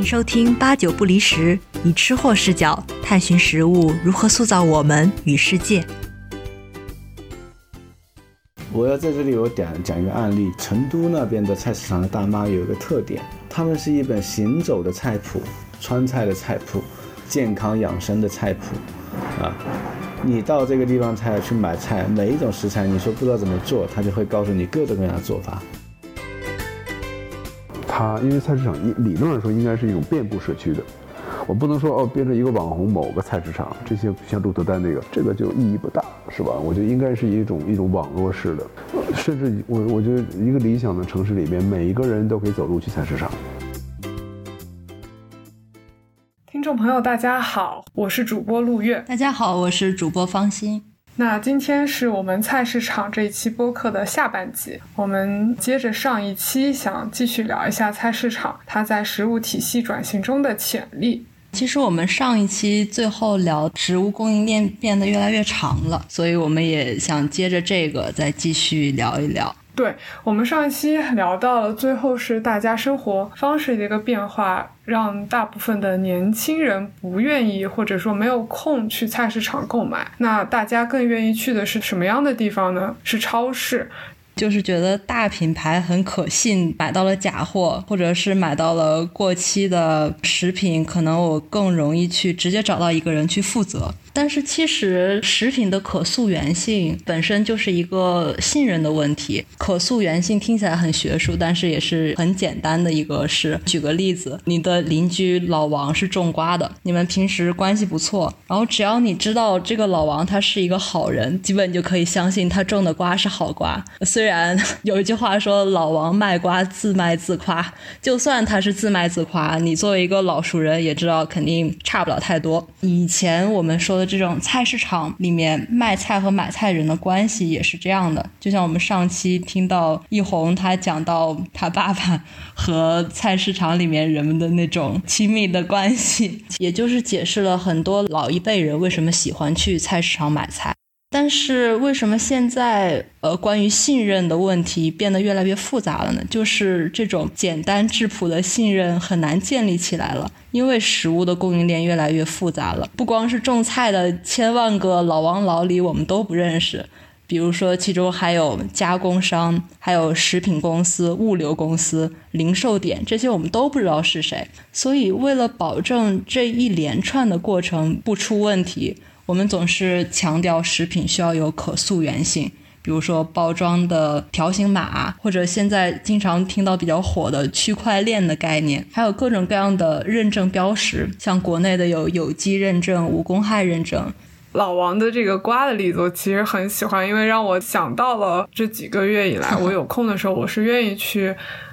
迎收听八九不离十，以吃货视角探寻食物如何塑造我们与世界。我要在这里我讲讲一个案例，成都那边的菜市场的大妈有一个特点，他们是一本行走的菜谱，川菜的菜谱，健康养生的菜谱，啊，你到这个地方菜去买菜，每一种食材你说不知道怎么做，他就会告诉你各种各样的做法。它因为菜市场一理论上说应该是一种遍布社区的，我不能说哦变成一个网红某个菜市场，这些像鹿特丹那个，这个就意义不大，是吧？我觉得应该是一种一种网络式的，甚至我我觉得一个理想的城市里面，每一个人都可以走路去菜市场。听众朋友，大家好，我是主播陆月。大家好，我是主播方欣。那今天是我们菜市场这一期播客的下半集，我们接着上一期，想继续聊一下菜市场它在食物体系转型中的潜力。其实我们上一期最后聊食物供应链变得越来越长了，所以我们也想接着这个再继续聊一聊。对我们上一期聊到了，最后是大家生活方式的一个变化，让大部分的年轻人不愿意或者说没有空去菜市场购买。那大家更愿意去的是什么样的地方呢？是超市。就是觉得大品牌很可信，买到了假货，或者是买到了过期的食品，可能我更容易去直接找到一个人去负责。但是其实食品的可溯源性本身就是一个信任的问题。可溯源性听起来很学术，但是也是很简单的一个事。举个例子，你的邻居老王是种瓜的，你们平时关系不错，然后只要你知道这个老王他是一个好人，基本就可以相信他种的瓜是好瓜。虽然 有一句话说：“老王卖瓜自卖自夸。”就算他是自卖自夸，你作为一个老熟人也知道肯定差不了太多。以前我们说的这种菜市场里面卖菜和买菜人的关系也是这样的。就像我们上期听到易红他讲到他爸爸和菜市场里面人们的那种亲密的关系，也就是解释了很多老一辈人为什么喜欢去菜市场买菜。但是为什么现在呃关于信任的问题变得越来越复杂了呢？就是这种简单质朴的信任很难建立起来了，因为食物的供应链越来越复杂了。不光是种菜的千万个老王老李我们都不认识，比如说其中还有加工商、还有食品公司、物流公司、零售点这些我们都不知道是谁。所以为了保证这一连串的过程不出问题。我们总是强调食品需要有可溯源性，比如说包装的条形码，或者现在经常听到比较火的区块链的概念，还有各种各样的认证标识，像国内的有有机认证、无公害认证。老王的这个瓜的例子，我其实很喜欢，因为让我想到了这几个月以来，我有空的时候，我是愿意去。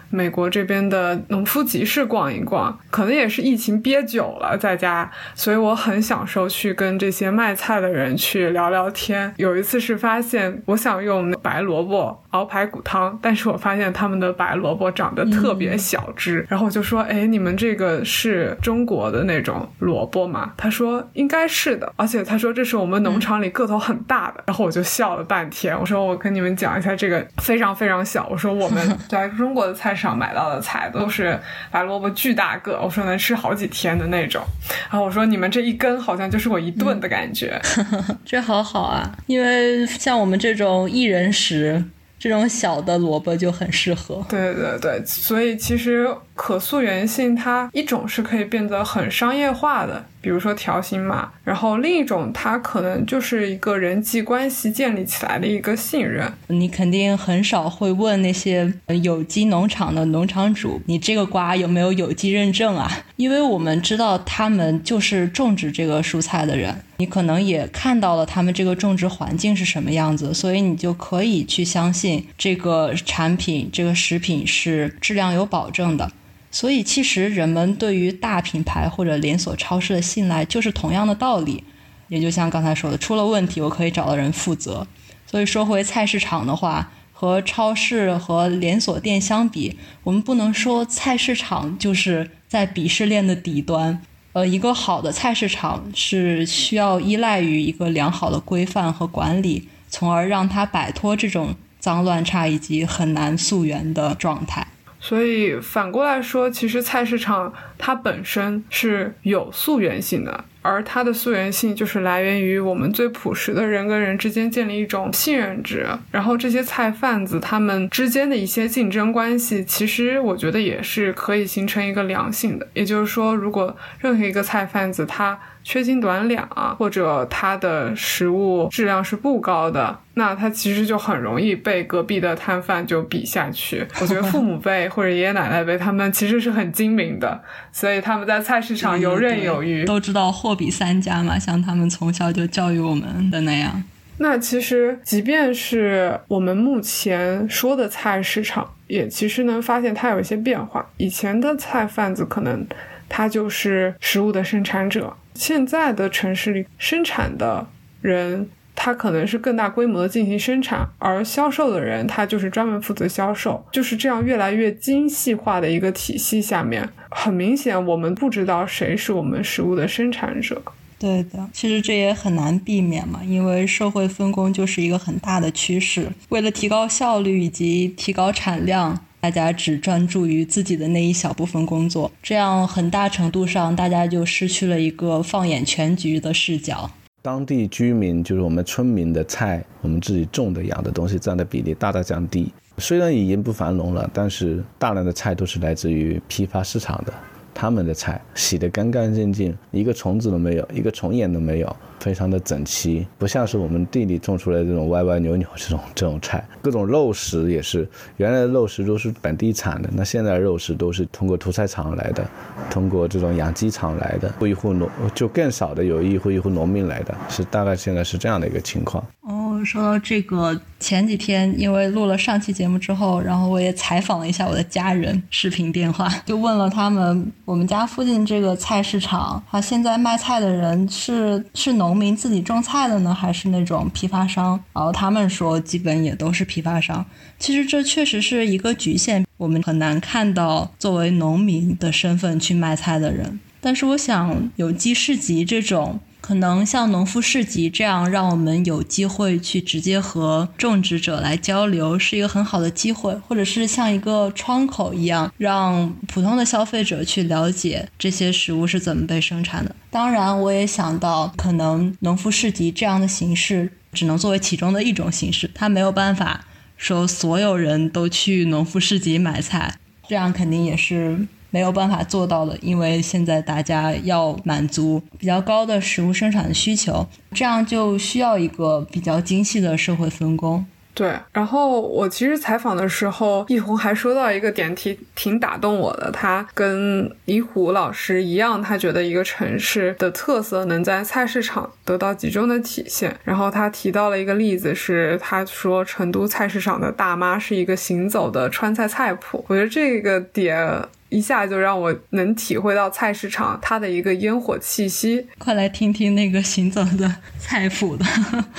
美国这边的农夫集市逛一逛，可能也是疫情憋久了在家，所以我很享受去跟这些卖菜的人去聊聊天。有一次是发现我想用白萝卜熬排骨汤，但是我发现他们的白萝卜长得特别小只，然后我就说：“哎，你们这个是中国的那种萝卜吗？”他说：“应该是的。”而且他说：“这是我们农场里个头很大的。”然后我就笑了半天，我说：“我跟你们讲一下，这个非常非常小。”我说：“我们在中国的菜。”上买到的菜都是白萝卜巨大个，我说能吃好几天的那种。然后我说你们这一根好像就是我一顿的感觉，这好好啊，因为像我们这种一人食。这种小的萝卜就很适合。对对对，所以其实可溯源性它一种是可以变得很商业化的，比如说条形码，然后另一种它可能就是一个人际关系建立起来的一个信任。你肯定很少会问那些有机农场的农场主，你这个瓜有没有有机认证啊？因为我们知道他们就是种植这个蔬菜的人。你可能也看到了他们这个种植环境是什么样子，所以你就可以去相信这个产品、这个食品是质量有保证的。所以，其实人们对于大品牌或者连锁超市的信赖就是同样的道理。也就像刚才说的，出了问题我可以找到人负责。所以说回菜市场的话，和超市和连锁店相比，我们不能说菜市场就是在鄙视链的底端。呃，一个好的菜市场是需要依赖于一个良好的规范和管理，从而让它摆脱这种脏乱差以及很难溯源的状态。所以反过来说，其实菜市场它本身是有溯源性的。而它的溯源性就是来源于我们最朴实的人跟人之间建立一种信任值，然后这些菜贩子他们之间的一些竞争关系，其实我觉得也是可以形成一个良性的。也就是说，如果任何一个菜贩子他缺斤短两啊，或者他的食物质量是不高的，那他其实就很容易被隔壁的摊贩就比下去。我觉得父母辈或者爷爷奶奶辈他们其实是很精明的，所以他们在菜市场游刃有余，都知道货比三家嘛，像他们从小就教育我们的那样。那其实，即便是我们目前说的菜市场，也其实能发现它有一些变化。以前的菜贩子可能他就是食物的生产者。现在的城市里生产的人，他可能是更大规模的进行生产，而销售的人他就是专门负责销售，就是这样越来越精细化的一个体系下面，很明显我们不知道谁是我们食物的生产者。对的，其实这也很难避免嘛，因为社会分工就是一个很大的趋势，为了提高效率以及提高产量。大家只专注于自己的那一小部分工作，这样很大程度上大家就失去了一个放眼全局的视角。当地居民就是我们村民的菜，我们自己种的养的东西占的比例大大降低。虽然已经不繁荣了，但是大量的菜都是来自于批发市场的，他们的菜洗得干干净净，一个虫子都没有，一个虫眼都没有。非常的整齐，不像是我们地里种出来这种歪歪扭扭这种这种菜。各种肉食也是，原来的肉食都是本地产的，那现在的肉食都是通过屠宰场来的，通过这种养鸡场来的，一户农就更少的有一户一户农民来的，是大概现在是这样的一个情况。哦，说到这个，前几天因为录了上期节目之后，然后我也采访了一下我的家人，视频电话就问了他们，我们家附近这个菜市场，他现在卖菜的人是是农。农民自己种菜的呢，还是那种批发商？然后他们说，基本也都是批发商。其实这确实是一个局限，我们很难看到作为农民的身份去卖菜的人。但是我想，有机市集这种。可能像农夫市集这样，让我们有机会去直接和种植者来交流，是一个很好的机会，或者是像一个窗口一样，让普通的消费者去了解这些食物是怎么被生产的。当然，我也想到，可能农夫市集这样的形式只能作为其中的一种形式，它没有办法说所有人都去农夫市集买菜，这样肯定也是。没有办法做到的，因为现在大家要满足比较高的食物生产的需求，这样就需要一个比较精细的社会分工。对，然后我其实采访的时候，易红还说到一个点，挺挺打动我的。他跟李虎老师一样，他觉得一个城市的特色能在菜市场得到集中的体现。然后他提到了一个例子，是他说成都菜市场的大妈是一个行走的川菜菜谱。我觉得这个点。一下就让我能体会到菜市场它的一个烟火气息。快来听听那个行走的菜谱的。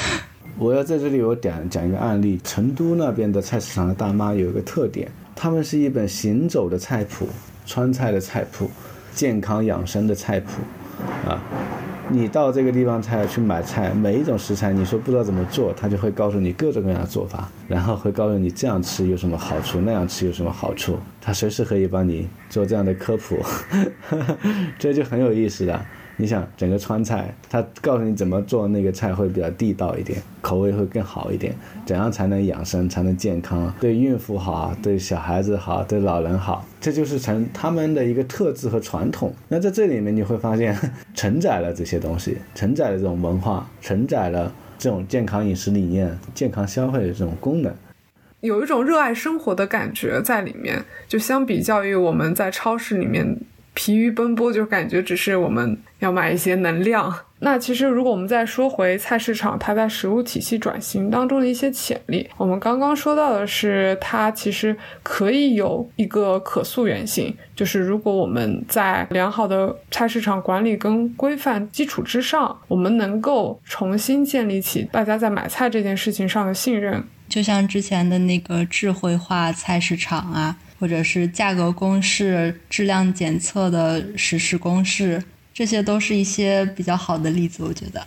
我要在这里我讲讲一个案例，成都那边的菜市场的大妈有一个特点，他们是一本行走的菜谱，川菜的菜谱，健康养生的菜谱，啊。你到这个地方菜去买菜，每一种食材，你说不知道怎么做，他就会告诉你各种各样的做法，然后会告诉你这样吃有什么好处，那样吃有什么好处，他随时可以帮你做这样的科普，这就很有意思的。你想整个川菜，他告诉你怎么做那个菜会比较地道一点，口味会更好一点，怎样才能养生，才能健康，对孕妇好，对小孩子好，对老人好，这就是成他们的一个特质和传统。那在这里面你会发现，承载了这些东西，承载了这种文化，承载了这种健康饮食理念、健康消费的这种功能，有一种热爱生活的感觉在里面。就相比较于我们在超市里面。疲于奔波，就感觉只是我们要买一些能量。那其实，如果我们再说回菜市场，它在食物体系转型当中的一些潜力，我们刚刚说到的是，它其实可以有一个可溯源性，就是如果我们在良好的菜市场管理跟规范基础之上，我们能够重新建立起大家在买菜这件事情上的信任，就像之前的那个智慧化菜市场啊。或者是价格公式、质量检测的实时公式，这些都是一些比较好的例子，我觉得。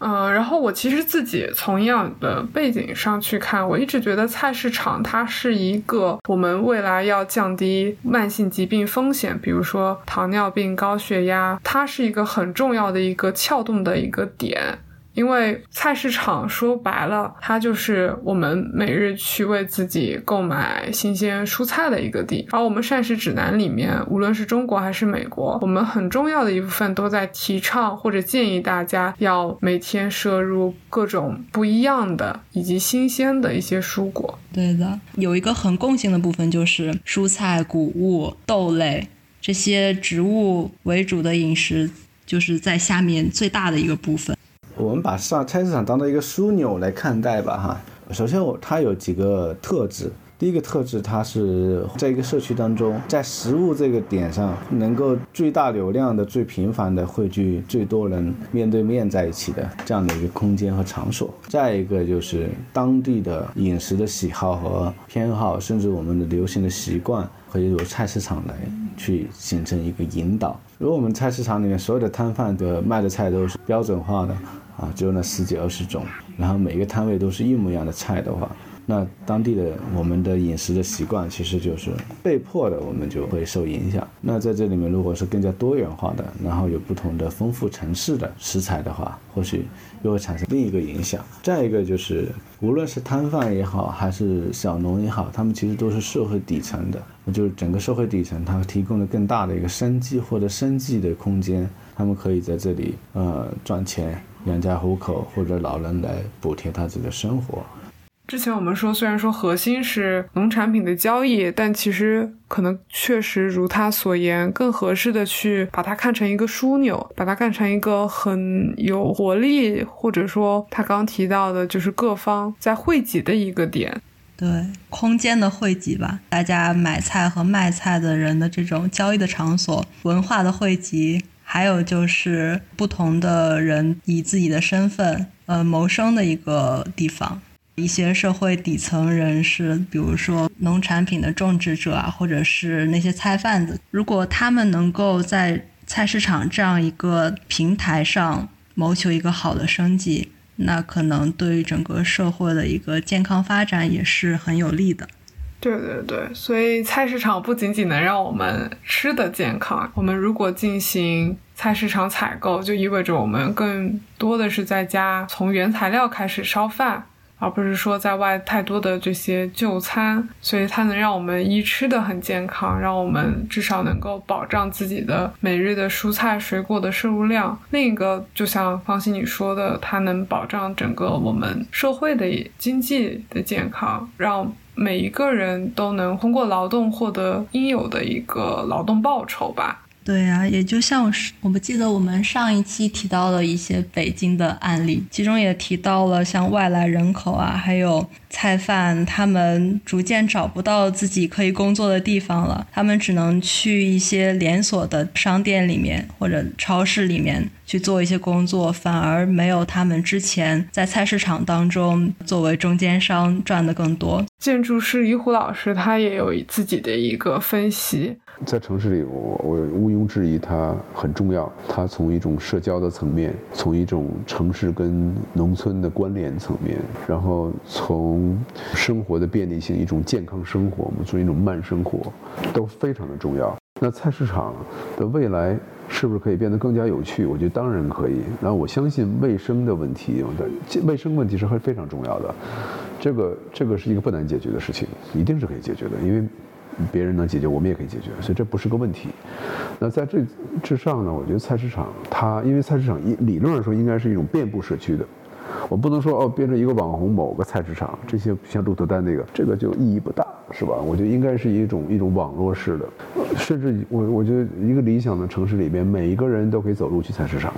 嗯，然后我其实自己从营养的背景上去看，我一直觉得菜市场它是一个我们未来要降低慢性疾病风险，比如说糖尿病、高血压，它是一个很重要的一个撬动的一个点。因为菜市场说白了，它就是我们每日去为自己购买新鲜蔬菜的一个地。而我们膳食指南里面，无论是中国还是美国，我们很重要的一部分都在提倡或者建议大家要每天摄入各种不一样的以及新鲜的一些蔬果。对的，有一个很共性的部分就是蔬菜、谷物、豆类这些植物为主的饮食，就是在下面最大的一个部分。我们把上菜市场当做一个枢纽来看待吧，哈。首先，我它有几个特质。第一个特质，它是在一个社区当中，在食物这个点上，能够最大流量的、最频繁的汇聚最多人面对面在一起的这样的一个空间和场所。再一个就是当地的饮食的喜好和偏好，甚至我们的流行的习惯，可以由菜市场来去形成一个引导。如果我们菜市场里面所有的摊贩的卖的菜都是标准化的。啊，只有那十几二十种，然后每个摊位都是一模一样的菜的话。那当地的我们的饮食的习惯其实就是被迫的，我们就会受影响。那在这里面，如果是更加多元化的，然后有不同的丰富城市的食材的话，或许又会产生另一个影响。再一个就是，无论是摊贩也好，还是小农也好，他们其实都是社会底层的，就是整个社会底层，它提供了更大的一个生计或者生计的空间，他们可以在这里呃赚钱养家糊口，或者老人来补贴他自己的生活。之前我们说，虽然说核心是农产品的交易，但其实可能确实如他所言，更合适的去把它看成一个枢纽，把它看成一个很有活力，或者说他刚提到的，就是各方在汇集的一个点。对，空间的汇集吧，大家买菜和卖菜的人的这种交易的场所，文化的汇集，还有就是不同的人以自己的身份，呃，谋生的一个地方。一些社会底层人士，比如说农产品的种植者啊，或者是那些菜贩子，如果他们能够在菜市场这样一个平台上谋求一个好的生计，那可能对于整个社会的一个健康发展也是很有利的。对对对，所以菜市场不仅仅能让我们吃的健康，我们如果进行菜市场采购，就意味着我们更多的是在家从原材料开始烧饭。而不是说在外太多的这些就餐，所以它能让我们一吃的很健康，让我们至少能够保障自己的每日的蔬菜水果的摄入量。另一个，就像方心你说的，它能保障整个我们社会的经济的健康，让每一个人都能通过劳动获得应有的一个劳动报酬吧。对呀，也就像是我不记得我们上一期提到了一些北京的案例，其中也提到了像外来人口啊，还有菜贩，他们逐渐找不到自己可以工作的地方了，他们只能去一些连锁的商店里面或者超市里面去做一些工作，反而没有他们之前在菜市场当中作为中间商赚的更多。建筑师于虎老师他也有自己的一个分析。在城市里，我我毋庸置疑，它很重要。它从一种社交的层面，从一种城市跟农村的关联层面，然后从生活的便利性、一种健康生活，我们从一种慢生活，都非常的重要。那菜市场的未来是不是可以变得更加有趣？我觉得当然可以。那我相信卫生的问题，卫生问题是非常重要的。这个这个是一个不难解决的事情，一定是可以解决的，因为。别人能解决，我们也可以解决，所以这不是个问题。那在这之上呢？我觉得菜市场它，因为菜市场理理论上说应该是一种遍布社区的，我不能说哦变成一个网红某个菜市场，这些像鹿特丹那个，这个就意义不大，是吧？我觉得应该是一种一种网络式的，甚至我我觉得一个理想的城市里边，每一个人都可以走路去菜市场。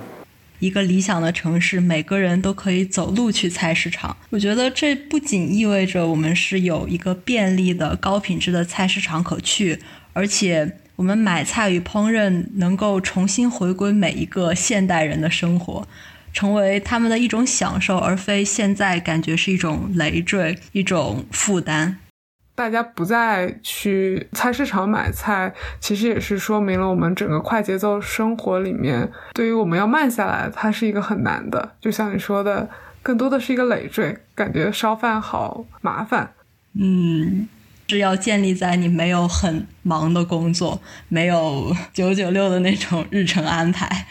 一个理想的城市，每个人都可以走路去菜市场。我觉得这不仅意味着我们是有一个便利的高品质的菜市场可去，而且我们买菜与烹饪能够重新回归每一个现代人的生活，成为他们的一种享受，而非现在感觉是一种累赘、一种负担。大家不再去菜市场买菜，其实也是说明了我们整个快节奏生活里面，对于我们要慢下来，它是一个很难的。就像你说的，更多的是一个累赘，感觉烧饭好麻烦。嗯，是要建立在你没有很忙的工作，没有 九九六的那种日程安排。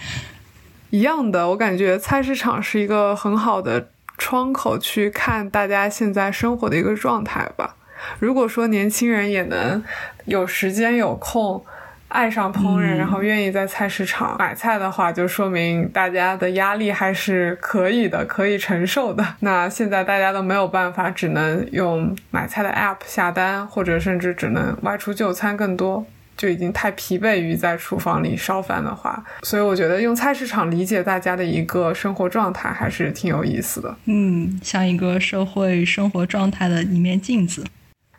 一样的，我感觉菜市场是一个很好的窗口，去看大家现在生活的一个状态吧。如果说年轻人也能有时间有空，爱上烹饪，然后愿意在菜市场买菜的话，就说明大家的压力还是可以的，可以承受的。那现在大家都没有办法，只能用买菜的 app 下单，或者甚至只能外出就餐，更多就已经太疲惫于在厨房里烧饭的话，所以我觉得用菜市场理解大家的一个生活状态还是挺有意思的。嗯，像一个社会生活状态的一面镜子。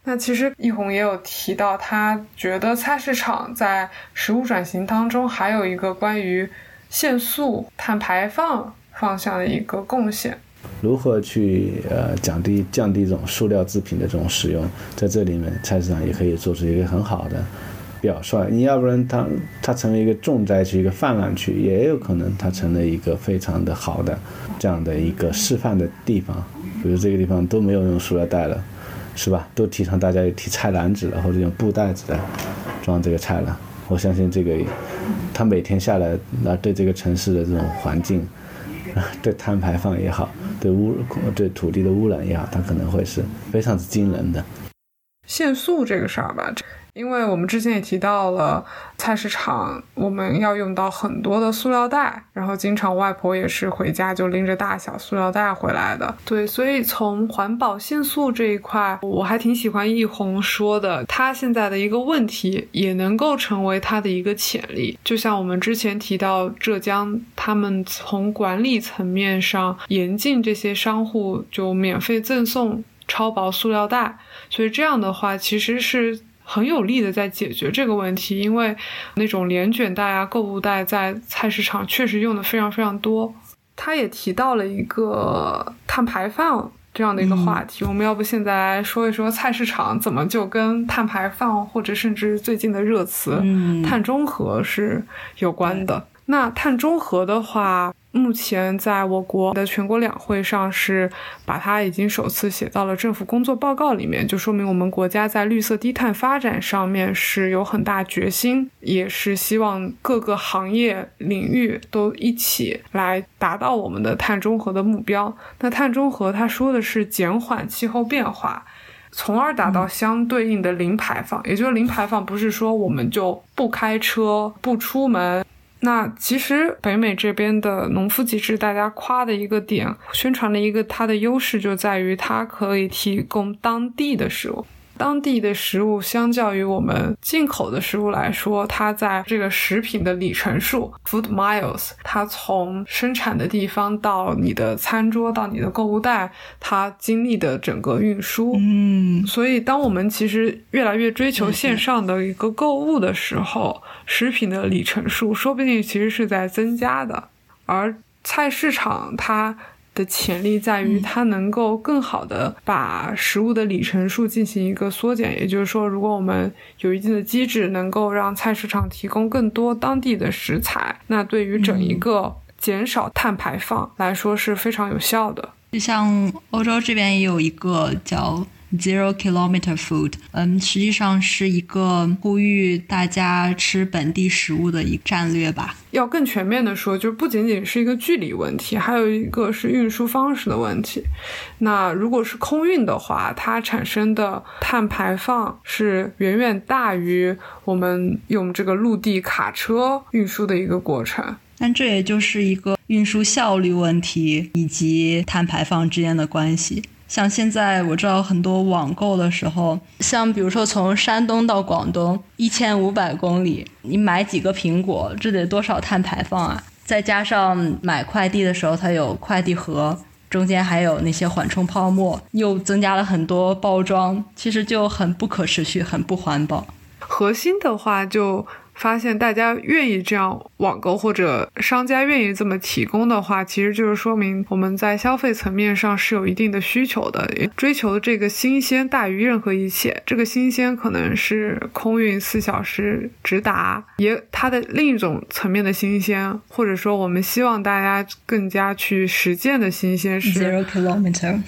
那其实易红也有提到，他觉得菜市场在食物转型当中还有一个关于限速、碳排放方向的一个贡献。如何去呃降低降低这种塑料制品的这种使用，在这里面菜市场也可以做出一个很好的表率。你要不然它它成为一个重灾区、一个泛滥区，也有可能它成了一个非常的好的这样的一个示范的地方。比如这个地方都没有用塑料袋了。是吧？都提倡大家提菜篮子了，或者用布袋子的装这个菜了。我相信这个，他每天下来，那对这个城市的这种环境，对碳排放也好，对污对土地的污染也好，它可能会是非常之惊人的。限速这个事儿吧。因为我们之前也提到了菜市场，我们要用到很多的塑料袋，然后经常外婆也是回家就拎着大小塑料袋回来的。对，所以从环保限速这一块，我还挺喜欢易红说的，他现在的一个问题也能够成为他的一个潜力。就像我们之前提到浙江，他们从管理层面上严禁这些商户就免费赠送超薄塑料袋，所以这样的话其实是。很有力的在解决这个问题，因为那种连卷袋啊、购物袋在菜市场确实用的非常非常多。他也提到了一个碳排放这样的一个话题，我们要不现在来说一说菜市场怎么就跟碳排放或者甚至最近的热词碳中和是有关的？那碳中和的话。目前在我国的全国两会上是把它已经首次写到了政府工作报告里面，就说明我们国家在绿色低碳发展上面是有很大决心，也是希望各个行业领域都一起来达到我们的碳中和的目标。那碳中和它说的是减缓气候变化，从而达到相对应的零排放。也就是零排放不是说我们就不开车不出门。那其实北美这边的农夫集市，大家夸的一个点，宣传的一个它的优势就在于它可以提供当地的食物。当地的食物相较于我们进口的食物来说，它在这个食品的里程数 （food miles），它从生产的地方到你的餐桌到你的购物袋，它经历的整个运输。嗯，所以当我们其实越来越追求线上的一个购物的时候，食品的里程数说不定其实是在增加的，而菜市场它。的潜力在于它能够更好的把食物的里程数进行一个缩减，也就是说，如果我们有一定的机制，能够让菜市场提供更多当地的食材，那对于整一个减少碳排放来说是非常有效的。就像欧洲这边也有一个叫。Zero kilometer food，嗯，实际上是一个呼吁大家吃本地食物的一个战略吧。要更全面的说，就不仅仅是一个距离问题，还有一个是运输方式的问题。那如果是空运的话，它产生的碳排放是远远大于我们用这个陆地卡车运输的一个过程。但这也就是一个运输效率问题以及碳排放之间的关系。像现在我知道很多网购的时候，像比如说从山东到广东一千五百公里，你买几个苹果，这得多少碳排放啊？再加上买快递的时候，它有快递盒，中间还有那些缓冲泡沫，又增加了很多包装，其实就很不可持续，很不环保。核心的话就。发现大家愿意这样网购，或者商家愿意这么提供的话，其实就是说明我们在消费层面上是有一定的需求的，追求这个新鲜大于任何一切。这个新鲜可能是空运四小时直达，也它的另一种层面的新鲜，或者说我们希望大家更加去实践的新鲜是 zero kilometer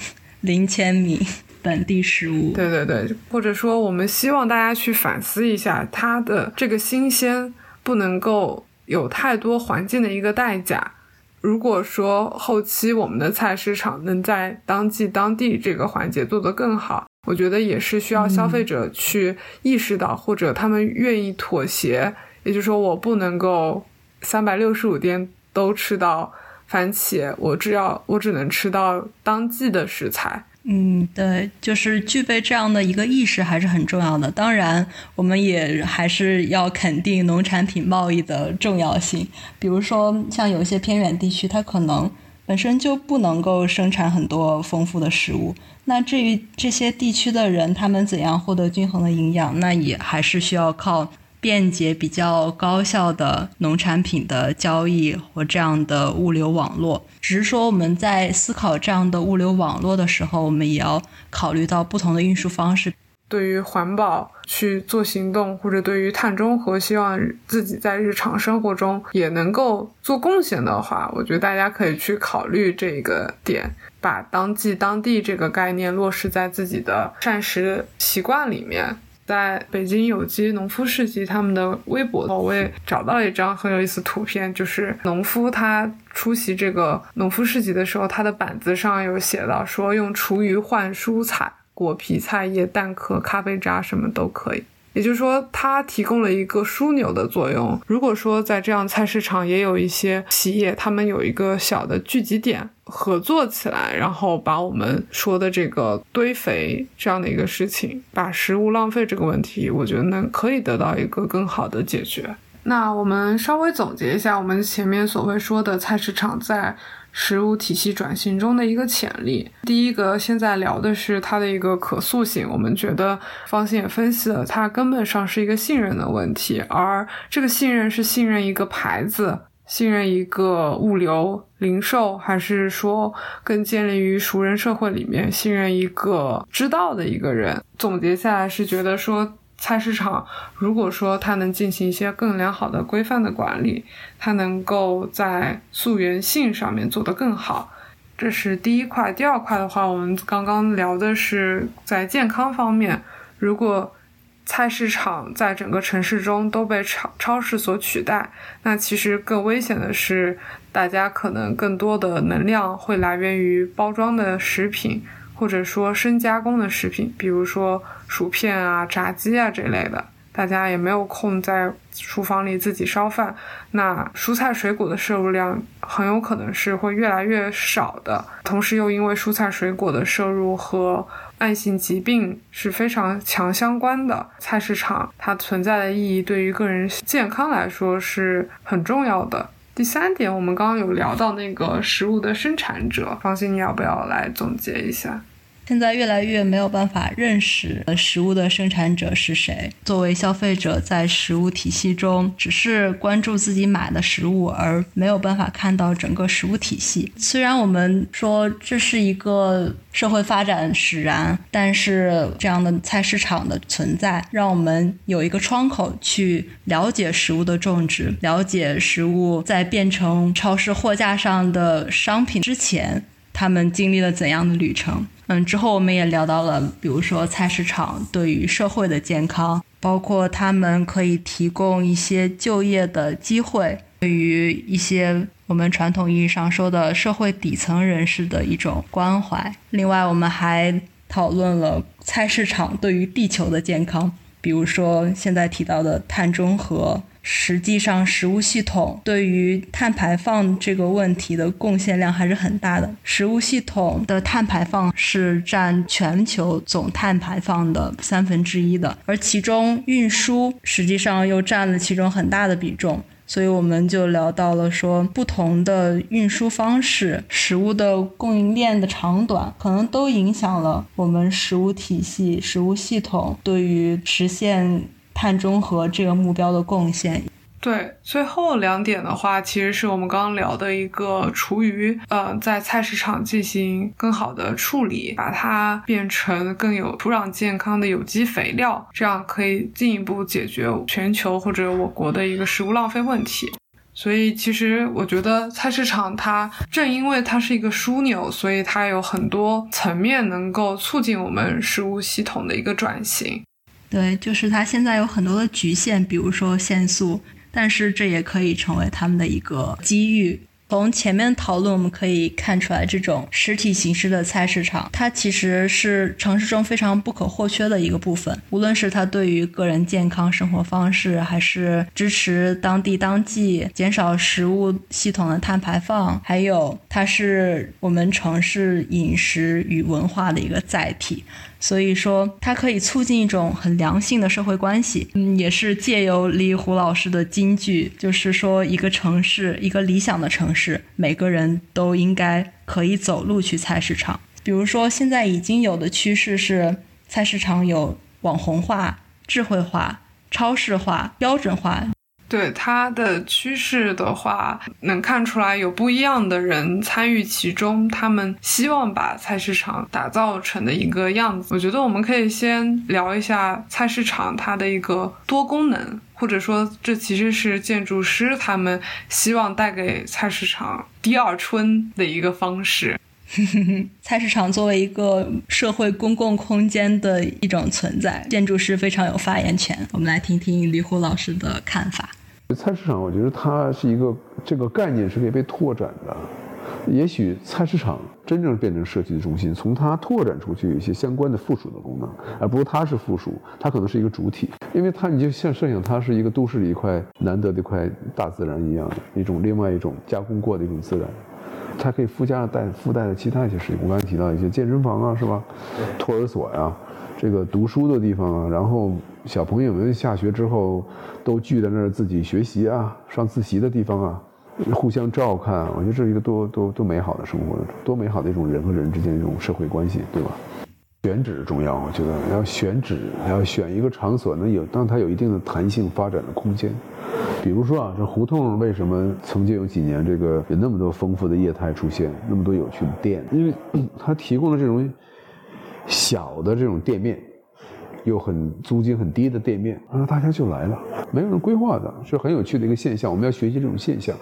零千米。本地食物，对对对，或者说我们希望大家去反思一下，它的这个新鲜不能够有太多环境的一个代价。如果说后期我们的菜市场能在当季当地这个环节做得更好，我觉得也是需要消费者去意识到，或者他们愿意妥协。也就是说，我不能够三百六十五天都吃到番茄，我只要我只能吃到当季的食材。嗯，对，就是具备这样的一个意识还是很重要的。当然，我们也还是要肯定农产品贸易的重要性。比如说，像有一些偏远地区，它可能本身就不能够生产很多丰富的食物。那至于这些地区的人，他们怎样获得均衡的营养，那也还是需要靠。便捷、比较高效的农产品的交易和这样的物流网络，只是说我们在思考这样的物流网络的时候，我们也要考虑到不同的运输方式。对于环保去做行动，或者对于碳中和，希望自己在日常生活中也能够做贡献的话，我觉得大家可以去考虑这个点，把当季当地这个概念落实在自己的膳食习惯里面。在北京有机农夫市集，他们的微博，我也找到一张很有意思图片，就是农夫他出席这个农夫市集的时候，他的板子上有写到说用厨余换蔬菜、果皮、菜叶、蛋壳、咖啡渣，什么都可以。也就是说，它提供了一个枢纽的作用。如果说在这样菜市场也有一些企业，他们有一个小的聚集点，合作起来，然后把我们说的这个堆肥这样的一个事情，把食物浪费这个问题，我觉得能可以得到一个更好的解决。那我们稍微总结一下，我们前面所谓说的菜市场在。食物体系转型中的一个潜力。第一个，现在聊的是它的一个可塑性。我们觉得方兴也分析了，它根本上是一个信任的问题，而这个信任是信任一个牌子，信任一个物流零售，还是说更建立于熟人社会里面，信任一个知道的一个人？总结下来是觉得说。菜市场，如果说它能进行一些更良好的规范的管理，它能够在溯源性上面做得更好，这是第一块。第二块的话，我们刚刚聊的是在健康方面，如果菜市场在整个城市中都被超超市所取代，那其实更危险的是，大家可能更多的能量会来源于包装的食品。或者说深加工的食品，比如说薯片啊、炸鸡啊这类的，大家也没有空在厨房里自己烧饭，那蔬菜水果的摄入量很有可能是会越来越少的。同时，又因为蔬菜水果的摄入和慢性疾病是非常强相关的，菜市场它存在的意义对于个人健康来说是很重要的。第三点，我们刚刚有聊到那个食物的生产者，方心，你要不要来总结一下？现在越来越没有办法认识食物的生产者是谁。作为消费者，在食物体系中，只是关注自己买的食物，而没有办法看到整个食物体系。虽然我们说这是一个社会发展使然，但是这样的菜市场的存在，让我们有一个窗口去了解食物的种植，了解食物在变成超市货架上的商品之前，他们经历了怎样的旅程。嗯，之后我们也聊到了，比如说菜市场对于社会的健康，包括他们可以提供一些就业的机会，对于一些我们传统意义上说的社会底层人士的一种关怀。另外，我们还讨论了菜市场对于地球的健康，比如说现在提到的碳中和。实际上，食物系统对于碳排放这个问题的贡献量还是很大的。食物系统的碳排放是占全球总碳排放的三分之一的，而其中运输实际上又占了其中很大的比重。所以我们就聊到了说，不同的运输方式、食物的供应链的长短，可能都影响了我们食物体系、食物系统对于实现。碳中和这个目标的贡献。对，最后两点的话，其实是我们刚刚聊的一个厨余，呃，在菜市场进行更好的处理，把它变成更有土壤健康的有机肥料，这样可以进一步解决全球或者我国的一个食物浪费问题。所以，其实我觉得菜市场它正因为它是一个枢纽，所以它有很多层面能够促进我们食物系统的一个转型。对，就是它现在有很多的局限，比如说限速。但是这也可以成为他们的一个机遇。从前面讨论我们可以看出来，这种实体形式的菜市场，它其实是城市中非常不可或缺的一个部分。无论是它对于个人健康生活方式，还是支持当地当季、减少食物系统的碳排放，还有它是我们城市饮食与文化的一个载体。所以说，它可以促进一种很良性的社会关系。嗯，也是借由李虎老师的金句，就是说，一个城市，一个理想的城市，每个人都应该可以走路去菜市场。比如说，现在已经有的趋势是，菜市场有网红化、智慧化、超市化、标准化。对它的趋势的话，能看出来有不一样的人参与其中，他们希望把菜市场打造成的一个样子。我觉得我们可以先聊一下菜市场它的一个多功能，或者说这其实是建筑师他们希望带给菜市场第二春的一个方式。菜市场作为一个社会公共空间的一种存在，建筑师非常有发言权。我们来听听李虎老师的看法。菜市场，我觉得它是一个这个概念是可以被拓展的。也许菜市场真正变成社区的中心，从它拓展出去一些相关的附属的功能，而不是它是附属，它可能是一个主体。因为它，你就像设想它是一个都市里一块难得的一块大自然一样，一种另外一种加工过的一种自然，它可以附加带附带的其他一些事情。我刚才提到一些健身房啊，是吧？托儿所呀。这个读书的地方啊，然后小朋友们下学之后都聚在那儿自己学习啊，上自习的地方啊，互相照看，我觉得这是一个多多多美好的生活，多美好的一种人和人之间的一种社会关系，对吧？选址重要，我觉得要选址，要选一个场所能有让它有一定的弹性发展的空间。比如说啊，这胡同为什么曾经有几年这个有那么多丰富的业态出现，那么多有趣的店？因为它提供了这种。小的这种店面，又很租金很低的店面，然后大家就来了，没有人规划的，是很有趣的一个现象。我们要学习这种现象。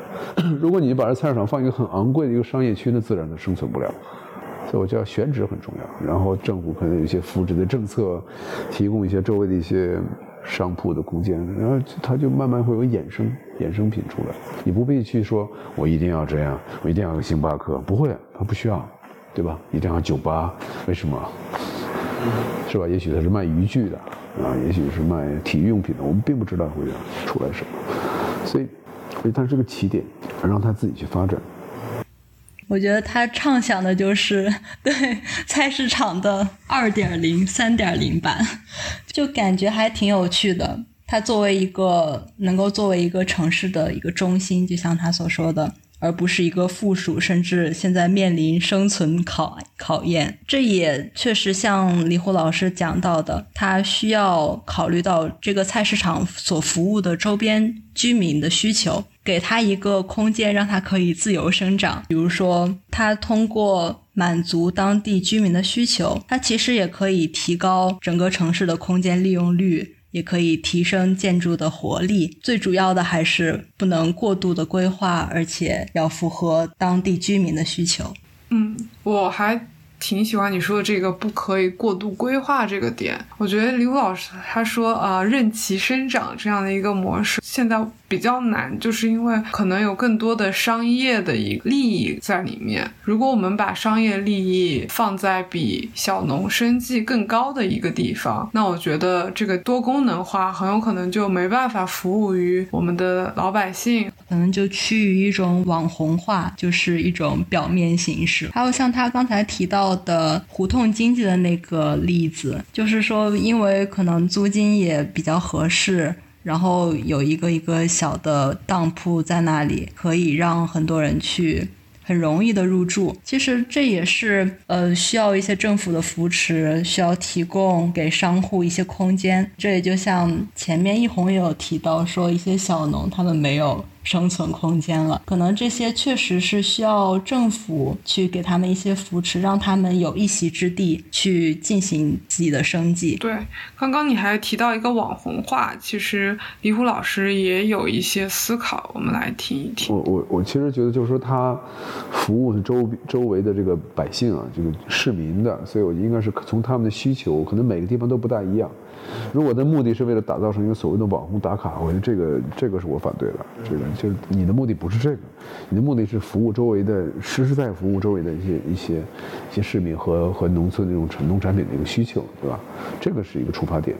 如果你把这菜市场放一个很昂贵的一个商业区，那自然的生存不了。所以我觉得选址很重要。然后政府可能有一些扶持的政策，提供一些周围的一些商铺的空间，然后它就慢慢会有衍生衍生品出来。你不必去说，我一定要这样，我一定要有星巴克，不会，它不需要。对吧？一定要酒吧？为什么？是吧？也许他是卖渔具的，啊，也许是卖体育用品的，我们并不知道会出来什么。所以，所以它是个起点，让他自己去发展。我觉得他畅想的就是对菜市场的二点零、三点零版，就感觉还挺有趣的。他作为一个能够作为一个城市的一个中心，就像他所说的。而不是一个附属，甚至现在面临生存考考验。这也确实像李虎老师讲到的，他需要考虑到这个菜市场所服务的周边居民的需求，给他一个空间，让他可以自由生长。比如说，他通过满足当地居民的需求，他其实也可以提高整个城市的空间利用率。也可以提升建筑的活力，最主要的还是不能过度的规划，而且要符合当地居民的需求。嗯，我还。挺喜欢你说的这个不可以过度规划这个点，我觉得李武老师他说啊任其生长这样的一个模式现在比较难，就是因为可能有更多的商业的一利益在里面。如果我们把商业利益放在比小农生计更高的一个地方，那我觉得这个多功能化很有可能就没办法服务于我们的老百姓，可能就趋于一种网红化，就是一种表面形式。还有像他刚才提到。的胡同经济的那个例子，就是说，因为可能租金也比较合适，然后有一个一个小的当铺在那里，可以让很多人去。很容易的入住。其实这也是呃需要一些政府的扶持，需要提供给商户一些空间。这也就像前面一红也有提到说，一些小农他们没有。生存空间了，可能这些确实是需要政府去给他们一些扶持，让他们有一席之地去进行自己的生计。对，刚刚你还提到一个网红化，其实李虎老师也有一些思考，我们来听一听。我我我其实觉得就是说他服务是周周围的这个百姓啊，这个市民的，所以我应该是从他们的需求，可能每个地方都不大一样。如果的目的是为了打造成一个所谓的网红打卡，我觉得这个这个是我反对的。这个就是你的目的不是这个，你的目的是服务周围的，实实在在服务周围的一些一些一些市民和和农村那种产农产品的一个需求，对吧？这个是一个出发点。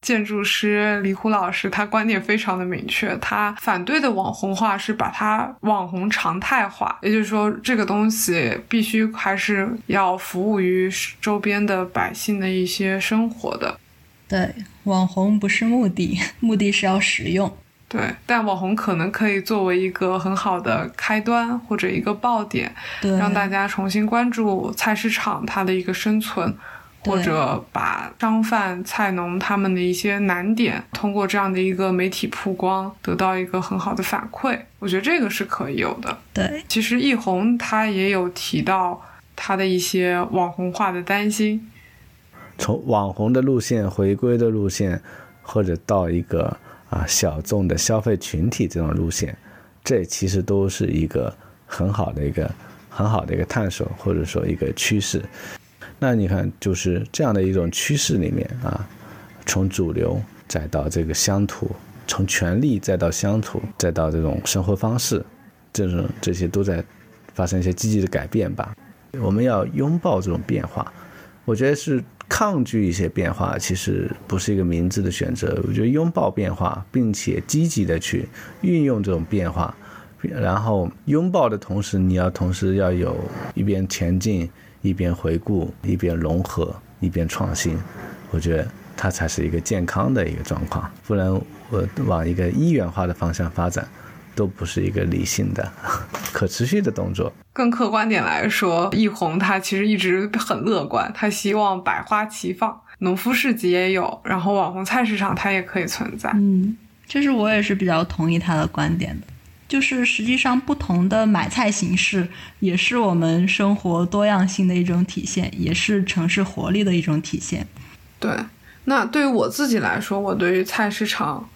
建筑师李虎老师他观点非常的明确，他反对的网红化是把它网红常态化，也就是说这个东西必须还是要服务于周边的百姓的一些生活的。对，网红不是目的，目的是要实用。对，但网红可能可以作为一个很好的开端或者一个爆点，让大家重新关注菜市场它的一个生存，或者把商贩、菜农他们的一些难点，通过这样的一个媒体曝光，得到一个很好的反馈。我觉得这个是可以有的。对，其实易红他也有提到他的一些网红化的担心。从网红的路线回归的路线，或者到一个啊小众的消费群体这种路线，这其实都是一个很好的一个很好的一个探索，或者说一个趋势。那你看，就是这样的一种趋势里面啊，从主流再到这个乡土，从权力再到乡土，再到这种生活方式，这种这些都在发生一些积极的改变吧。我们要拥抱这种变化，我觉得是。抗拒一些变化，其实不是一个明智的选择。我觉得拥抱变化，并且积极的去运用这种变化，然后拥抱的同时，你要同时要有一边前进，一边回顾，一边融合，一边创新。我觉得它才是一个健康的一个状况，不然我往一个一元化的方向发展。都不是一个理性的、可持续的动作。更客观点来说，易红他其实一直很乐观，他希望百花齐放，农夫市集也有，然后网红菜市场它也可以存在。嗯，其实我也是比较同意他的观点的，就是实际上不同的买菜形式也是我们生活多样性的一种体现，也是城市活力的一种体现。对，那对于我自己来说，我对于菜市场。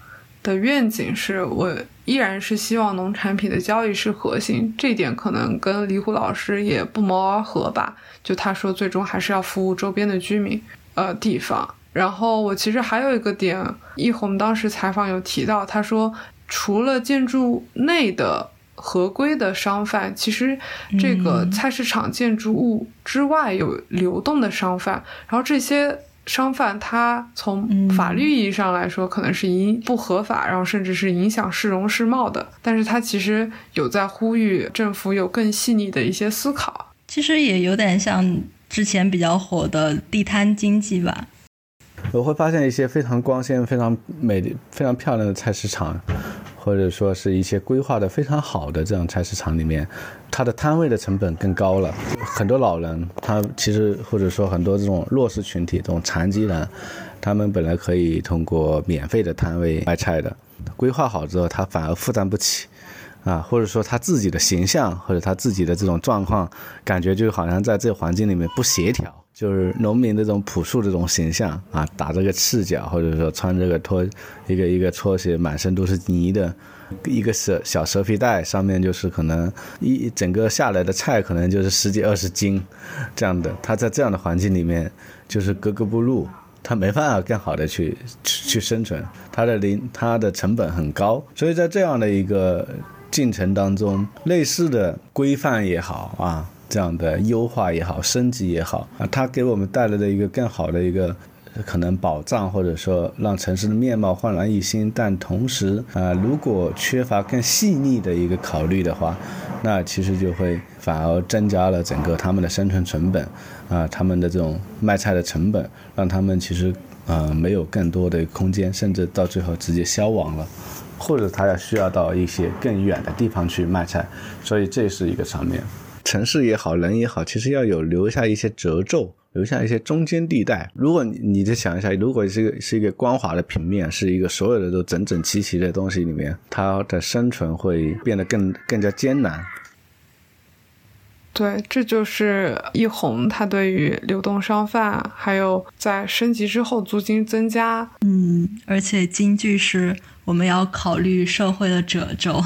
的愿景是我依然是希望农产品的交易是核心，这点可能跟李虎老师也不谋而合吧。就他说，最终还是要服务周边的居民，呃，地方。然后我其实还有一个点，易红当时采访有提到，他说除了建筑内的合规的商贩，其实这个菜市场建筑物之外有流动的商贩，然后这些。商贩他从法律意义上来说，可能是影不合法，然后甚至是影响市容市貌的。但是他其实有在呼吁政府有更细腻的一些思考。其实也有点像之前比较火的地摊经济吧。我会发现一些非常光鲜、非常美、非常漂亮的菜市场。或者说是一些规划的非常好的这样菜市场里面，它的摊位的成本更高了。很多老人，他其实或者说很多这种弱势群体，这种残疾人，他们本来可以通过免费的摊位卖菜的，规划好之后，他反而负担不起，啊，或者说他自己的形象或者他自己的这种状况，感觉就好像在这个环境里面不协调。就是农民这种朴素的这种形象啊，打这个赤脚，或者说穿这个拖一个一个拖鞋，满身都是泥的，一个蛇小蛇皮袋，上面就是可能一整个下来的菜可能就是十几二十斤这样的。他在这样的环境里面就是格格不入，他没办法更好的去去生存，他的零他的成本很高，所以在这样的一个进程当中，类似的规范也好啊。这样的优化也好，升级也好啊，它给我们带来的一个更好的一个可能保障，或者说让城市的面貌焕然一新。但同时啊，如果缺乏更细腻的一个考虑的话，那其实就会反而增加了整个他们的生存成本啊，他们的这种卖菜的成本，让他们其实呃没有更多的空间，甚至到最后直接消亡了或者他要需要到一些更远的地方去卖菜，所以这是一个场面。城市也好，人也好，其实要有留下一些褶皱，留下一些中间地带。如果你你就想一下，如果是一个是一个光滑的平面，是一个所有的都整整齐齐的东西里面，它的生存会变得更更加艰难。对，这就是一红他对于流动商贩，还有在升级之后租金增加，嗯，而且京剧是我们要考虑社会的褶皱。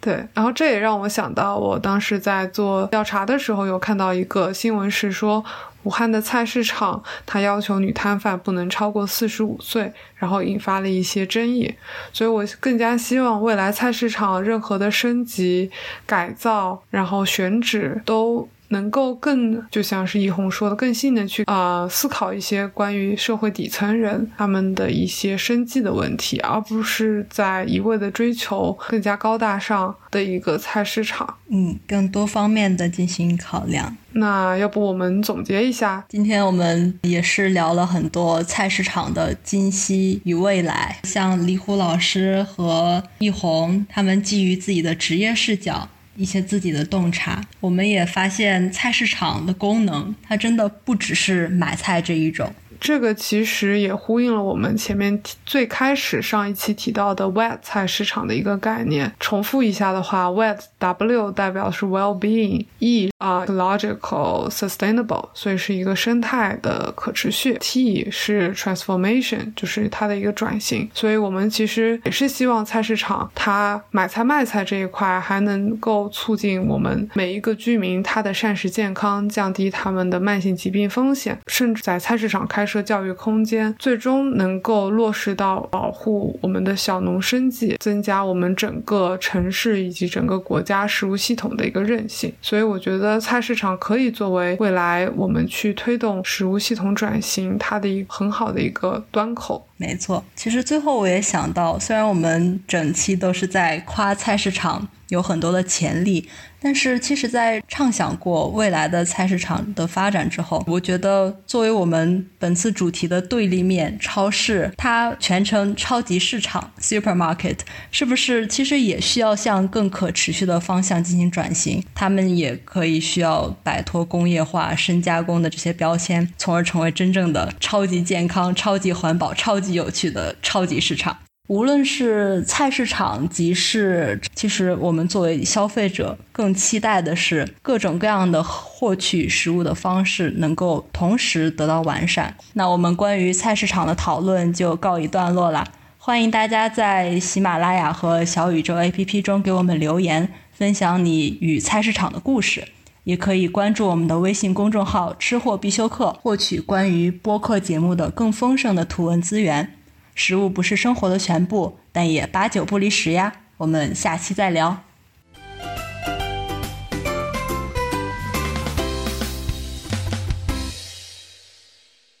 对，然后这也让我想到，我当时在做调查的时候，有看到一个新闻是说，武汉的菜市场，它要求女摊贩不能超过四十五岁，然后引发了一些争议。所以我更加希望未来菜市场任何的升级、改造，然后选址都。能够更就像是易红说的，更细的去啊思考一些关于社会底层人他们的一些生计的问题，而不是在一味的追求更加高大上的一个菜市场。嗯，更多方面的进行考量。那要不我们总结一下？今天我们也是聊了很多菜市场的今昔与未来，像李虎老师和易红他们基于自己的职业视角。一些自己的洞察，我们也发现菜市场的功能，它真的不只是买菜这一种。这个其实也呼应了我们前面最开始上一期提到的 wet 菜市场的一个概念。重复一下的话，wet W 代表是 well-being，E 啊 ecological sustainable，所以是一个生态的可持续。T 是 transformation，就是它的一个转型。所以我们其实也是希望菜市场它买菜卖菜这一块还能够促进我们每一个居民他的膳食健康，降低他们的慢性疾病风险，甚至在菜市场开设教育空间，最终能够落实到保护我们的小农生计，增加我们整个城市以及整个国家食物系统的一个韧性。所以，我觉得菜市场可以作为未来我们去推动食物系统转型它的一个很好的一个端口。没错，其实最后我也想到，虽然我们整期都是在夸菜市场有很多的潜力。但是，其实，在畅想过未来的菜市场的发展之后，我觉得作为我们本次主题的对立面，超市它全称超级市场 （supermarket），是不是其实也需要向更可持续的方向进行转型？他们也可以需要摆脱工业化、深加工的这些标签，从而成为真正的超级健康、超级环保、超级有趣的超级市场。无论是菜市场、集市，其实我们作为消费者更期待的是各种各样的获取食物的方式能够同时得到完善。那我们关于菜市场的讨论就告一段落了。欢迎大家在喜马拉雅和小宇宙 APP 中给我们留言，分享你与菜市场的故事。也可以关注我们的微信公众号“吃货必修课”，获取关于播客节目的更丰盛的图文资源。食物不是生活的全部但也八九不离十呀。我们下期再聊。